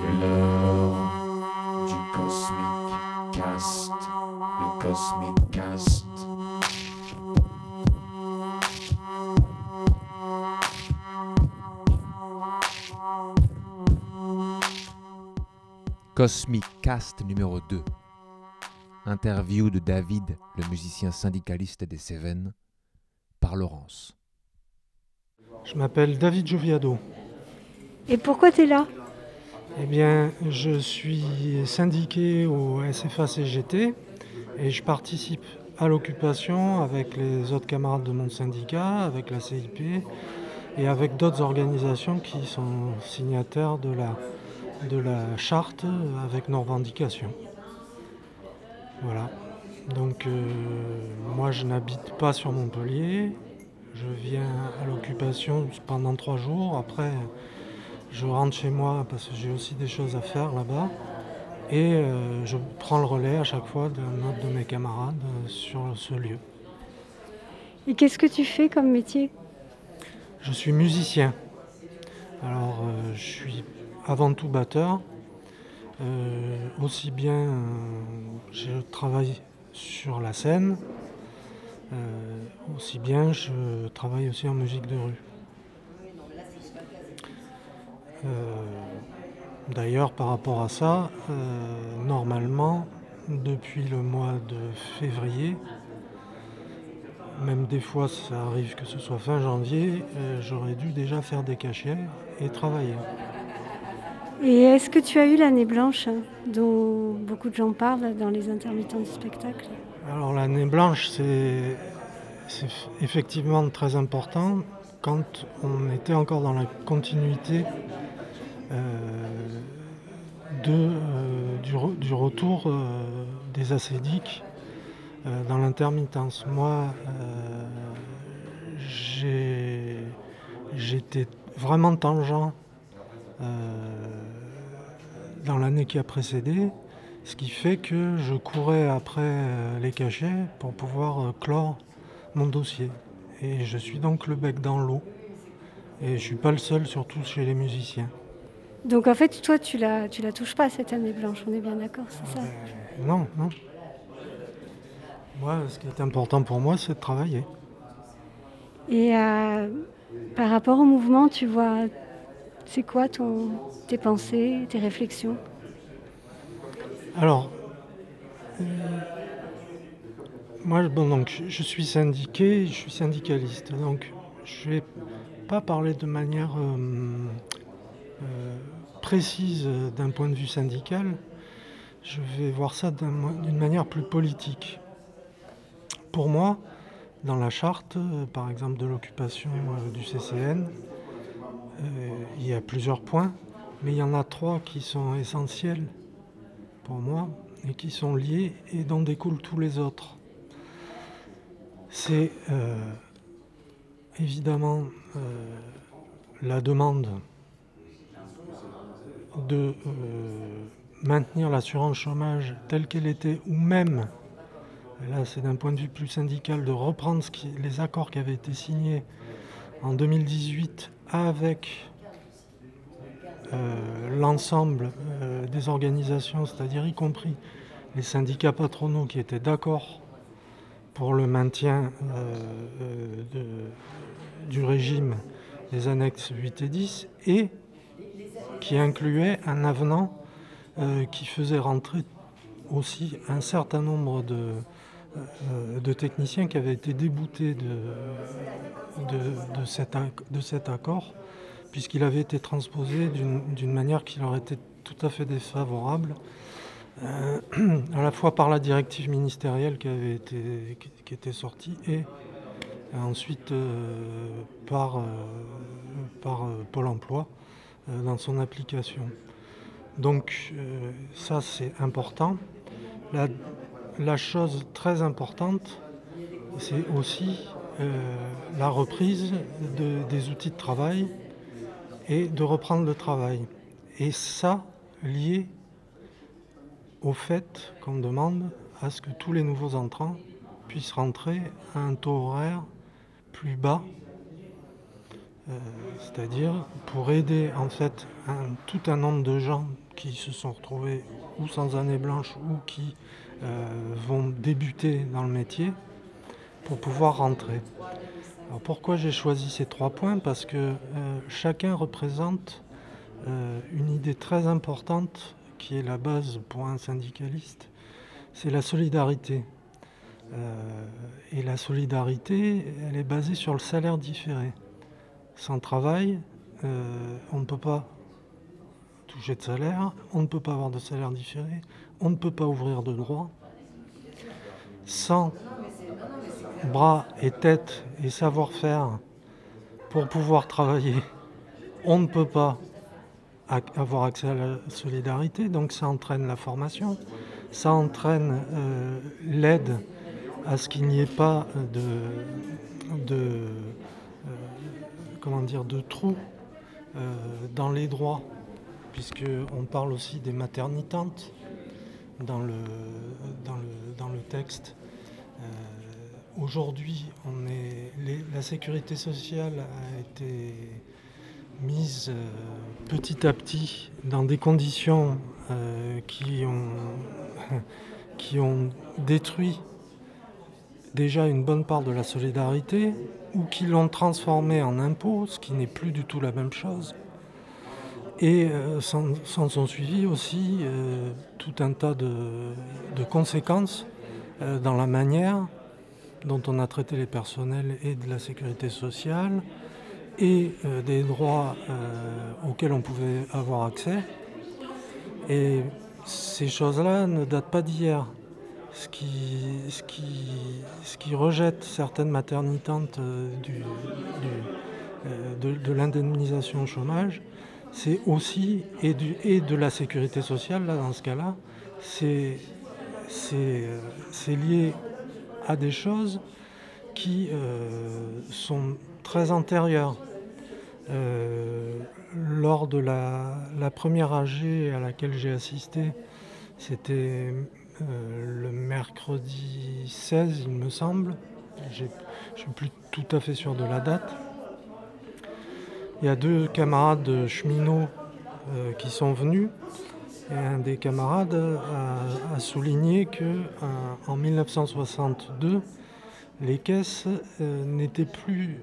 C'est l'heure du Cosmic Cast. Le Cosmic Cast. Cosmic Cast numéro 2. Interview de David, le musicien syndicaliste des Cévennes, par Laurence. Je m'appelle David Gioviado. Et pourquoi tu es là? Eh bien, je suis syndiqué au SFA-CGT et je participe à l'occupation avec les autres camarades de mon syndicat, avec la CIP et avec d'autres organisations qui sont signataires de la, charte avec nos revendications. Voilà. Donc, euh, moi, je n'habite pas sur Montpellier. Je viens à l'occupation pendant trois jours. Après, je rentre chez moi parce que j'ai aussi des choses à faire là-bas. Et euh, je prends le relais à chaque fois d'un autre de mes camarades euh, sur ce lieu. Et qu'est-ce que tu fais comme métier? Je suis musicien. Alors, euh, je suis avant tout batteur. Euh, aussi bien, je travaille sur la scène, aussi bien je travaille aussi en musique de rue. Euh, D'ailleurs, par rapport à ça, euh, normalement, depuis le mois de février, même des fois ça arrive que ce soit fin janvier, euh, j'aurais dû déjà faire des cachets et travailler. Et est-ce que tu as eu l'année blanche hein, dont beaucoup de gens parlent dans les intermittents du spectacle? Alors l'année blanche, c'est effectivement très important quand on était encore dans la continuité de, euh, du, du retour euh, des acédiques euh, dans l'intermittence. Moi, euh, j'étais vraiment tangent euh, dans l'année qui a précédé, ce qui fait que je courais après euh, les cachets pour pouvoir euh, clore mon dossier. Et je suis donc le bec dans l'eau. Et je suis pas le seul, surtout chez les musiciens. Donc en fait, toi, tu la, tu la touches pas cette année blanche, on est bien d'accord, c'est ça Non, non. Moi, ce qui est important pour moi, c'est de travailler. Et euh, par rapport au mouvement, tu vois, c'est quoi ton, tes pensées, tes réflexions? Alors, euh, moi, bon, donc, je suis syndiqué, je suis syndicaliste. Donc, je vais pas parler de manière euh, précise euh, d'un point de vue syndical. Je vais voir ça d'une manière plus politique. Pour moi, dans la charte, euh, par exemple, de l'occupation euh, du CCN, euh, il y a plusieurs points, mais il y en a trois qui sont essentiels pour moi et qui sont liés et dont découlent tous les autres. C'est euh, évidemment euh, la demande de euh, maintenir l'assurance chômage telle qu'elle était ou même, là c'est d'un point de vue plus syndical, de reprendre les accords qui avaient été signés en 2018 avec euh, l'ensemble euh, des organisations, c'est-à-dire y compris les syndicats patronaux qui étaient d'accord pour le maintien du régime des annexes 8 et 10 et qui incluait un avenant euh, qui faisait rentrer aussi un certain nombre de, euh, techniciens qui avaient été déboutés de, de, cet, accord puisqu'il avait été transposé d'une manière qui leur était tout à fait défavorable, euh, à la fois par la directive ministérielle qui, avait été, qui, était sortie et ensuite par, par Pôle emploi dans son application. Donc euh, ça c'est important. La, chose très importante, c'est aussi euh, la reprise de- des outils de travail et de reprendre le travail. Et ça, lié au fait qu'on demande à ce que tous les nouveaux entrants puissent rentrer à un taux horaire plus bas Euh, c'est-à-dire pour aider en fait tout un nombre de gens qui se sont retrouvés ou sans année blanche ou qui euh, vont débuter dans le métier pour pouvoir rentrer. Alors pourquoi j'ai choisi ces trois points? Parce que euh, chacun représente une idée très importante qui est la base pour un syndicaliste, c'est la solidarité. et la solidarité, elle est basée sur le salaire différé. Sans travail, euh, on ne peut pas toucher de salaire, on ne peut pas avoir de salaire différé, on ne peut pas ouvrir de droit. Sans bras et tête et savoir-faire pour pouvoir travailler, on ne peut pas avoir accès à la solidarité, donc ça entraîne la formation, ça entraîne euh, l'aide à ce qu'il n'y ait pas de, de comment dire, de trous euh, dans les droits, puisqu'on parle aussi des maternitantes dans le, dans le, dans le texte. Euh, aujourd'hui, la sécurité sociale a été mise euh, petit à petit dans des conditions qui, ont, qui ont détruit déjà une bonne part de la solidarité, ou qui l'ont transformé en impôt, ce qui n'est plus du tout la même chose. Et euh, s'en sont suivis aussi euh, tout un tas de, conséquences euh, dans la manière dont on a traité les personnels et de la sécurité sociale et des droits auxquels on pouvait avoir accès. Et ces choses-là ne datent pas d'hier ce qui, ce qui, ce qui rejette certaines maternitantes euh, euh, de, l'indemnisation au chômage, c'est aussi, et, du, et de la sécurité sociale, là, dans ce cas-là, c'est, c'est lié à des choses qui euh, sont très antérieures. lors de la, la, première AG à laquelle j'ai assisté, c'était euh, le mercredi 16, il me semble. Je ne suis plus tout à fait sûr de la date. Il y a deux camarades cheminots euh, qui sont venus. Et un des camarades a, souligné que euh, en 1962, les caisses n'étaient plus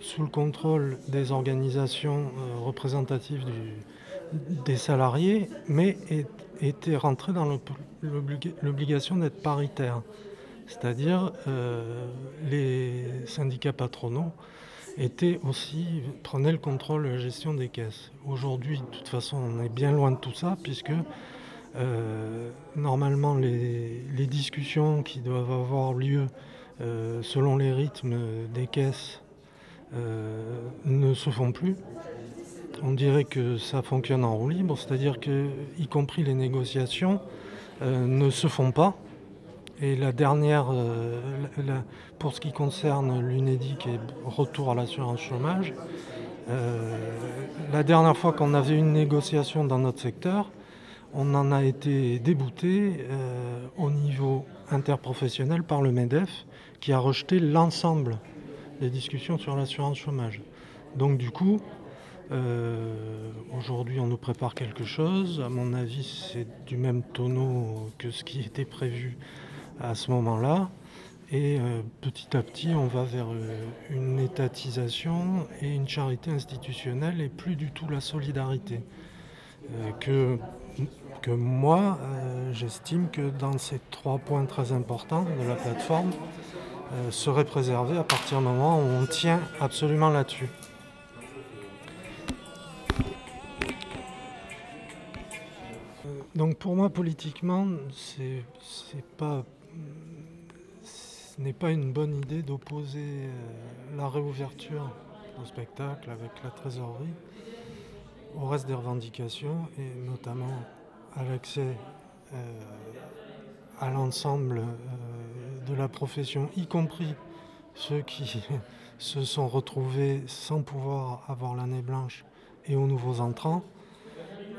sous le contrôle des organisations représentatives des salariés, mais étaient rentrées dans l'obligation d'être paritaire. C'est-à-dire euh, les syndicats patronaux étaient aussi, prenaient le contrôle de la gestion des caisses. Aujourd'hui, de toute façon, on est bien loin de tout ça, puisque euh, normalement les, discussions qui doivent avoir lieu euh, selon les rythmes des caisses ne se font plus. On dirait que ça fonctionne en roue libre, c'est-à-dire que, y compris les négociations, euh, ne se font pas. Et la dernière, euh, pour ce qui concerne l'UNEDIC et retour à l'assurance chômage, euh, la dernière fois qu'on avait une négociation dans notre secteur, on en a été débouté au niveau interprofessionnel par le MEDEF qui a rejeté l'ensemble des discussions sur l'assurance chômage. Donc du coup, euh, aujourd'hui, on nous prépare quelque chose. À mon avis, c'est du même tonneau que ce qui était prévu à ce moment-là. Et euh, petit à petit, on va vers euh, une étatisation et une charité institutionnelle et plus du tout la solidarité. que, que moi, j'estime que dans ces trois points très importants de la plateforme, serait préservé à partir du moment où on tient absolument là-dessus. Pour moi, politiquement, ce n'est pas une bonne idée d'opposer euh, la réouverture au spectacle avec la trésorerie au reste des revendications et notamment à l'accès euh, à l'ensemble euh, de la profession, y compris ceux qui se sont retrouvés sans pouvoir avoir l'année blanche et aux nouveaux entrants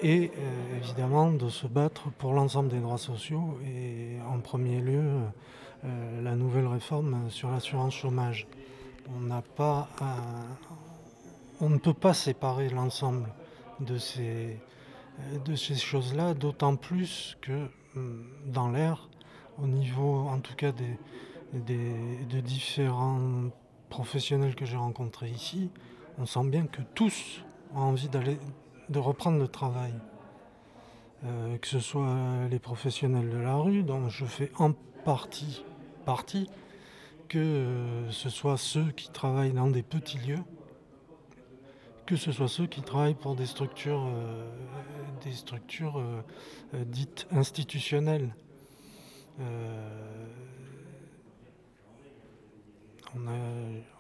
et euh, évidemment de se battre pour l'ensemble des droits sociaux et en premier lieu euh, la nouvelle réforme sur l'assurance chômage. On n'a pas on ne peut pas séparer l'ensemble de ces, de ces choses-là, d'autant plus que hum, dans l'air, au niveau en tout cas des, des, de différents professionnels que j'ai rencontrés ici, on sent bien que tous ont envie d'aller de reprendre le travail. Euh, que ce soit les professionnels de la rue, dont je fais en partie partie, que euh, ce soit ceux qui travaillent dans des petits lieux, que ce soit ceux qui travaillent pour des structures, euh, des structures dites institutionnelles. On, a,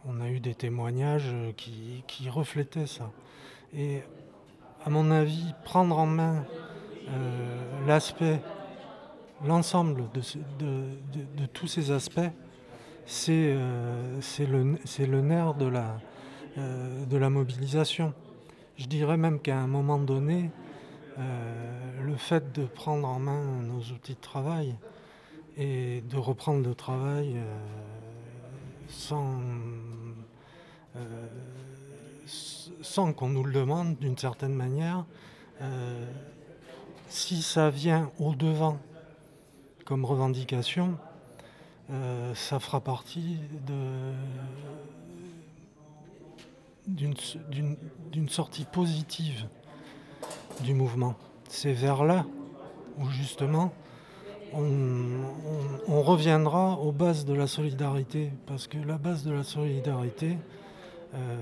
on, a, eu des témoignages qui, qui, reflétaient ça. Et à mon avis, prendre en main euh, l'aspect, l'ensemble de, tous ces aspects, c'est euh, le, nerf de la, euh, de la mobilisation. Je dirais même qu'à un moment donné, le fait de prendre en main nos outils de travail et de reprendre le travail sans, sans qu'on nous le demande d'une certaine manière, euh, si ça vient au devant comme revendication, euh, ça fera partie d'une sortie positive du mouvement. C'est vers là où justement on, reviendra aux bases de la solidarité, parce que la base de la solidarité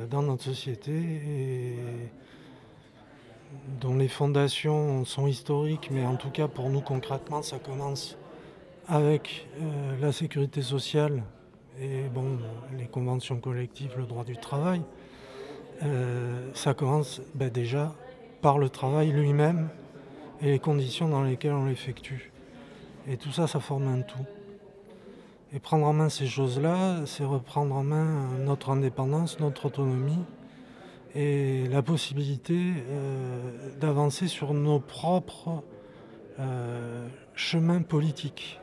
dans notre société, et, dont les fondations sont historiques, mais en tout cas pour nous concrètement, ça commence avec euh, la sécurité sociale et bon, les conventions collectives, le droit du travail. Euh, ça commence ben, déjà par le travail lui-même et les conditions dans lesquelles on l'effectue. Et tout ça, ça forme un tout. Et prendre en main ces choses-là, c'est reprendre en main notre indépendance, notre autonomie et la possibilité euh, d'avancer sur nos propres euh, chemins politiques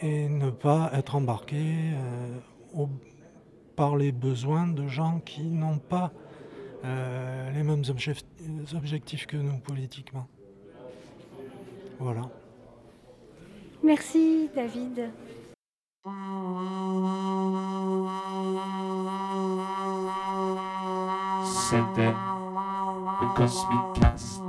et ne pas être embarqué euh, par les besoins de gens qui n'ont pas euh, les mêmes objectifs que nous politiquement. Voilà. Merci David. C'était le Cosmic Cast.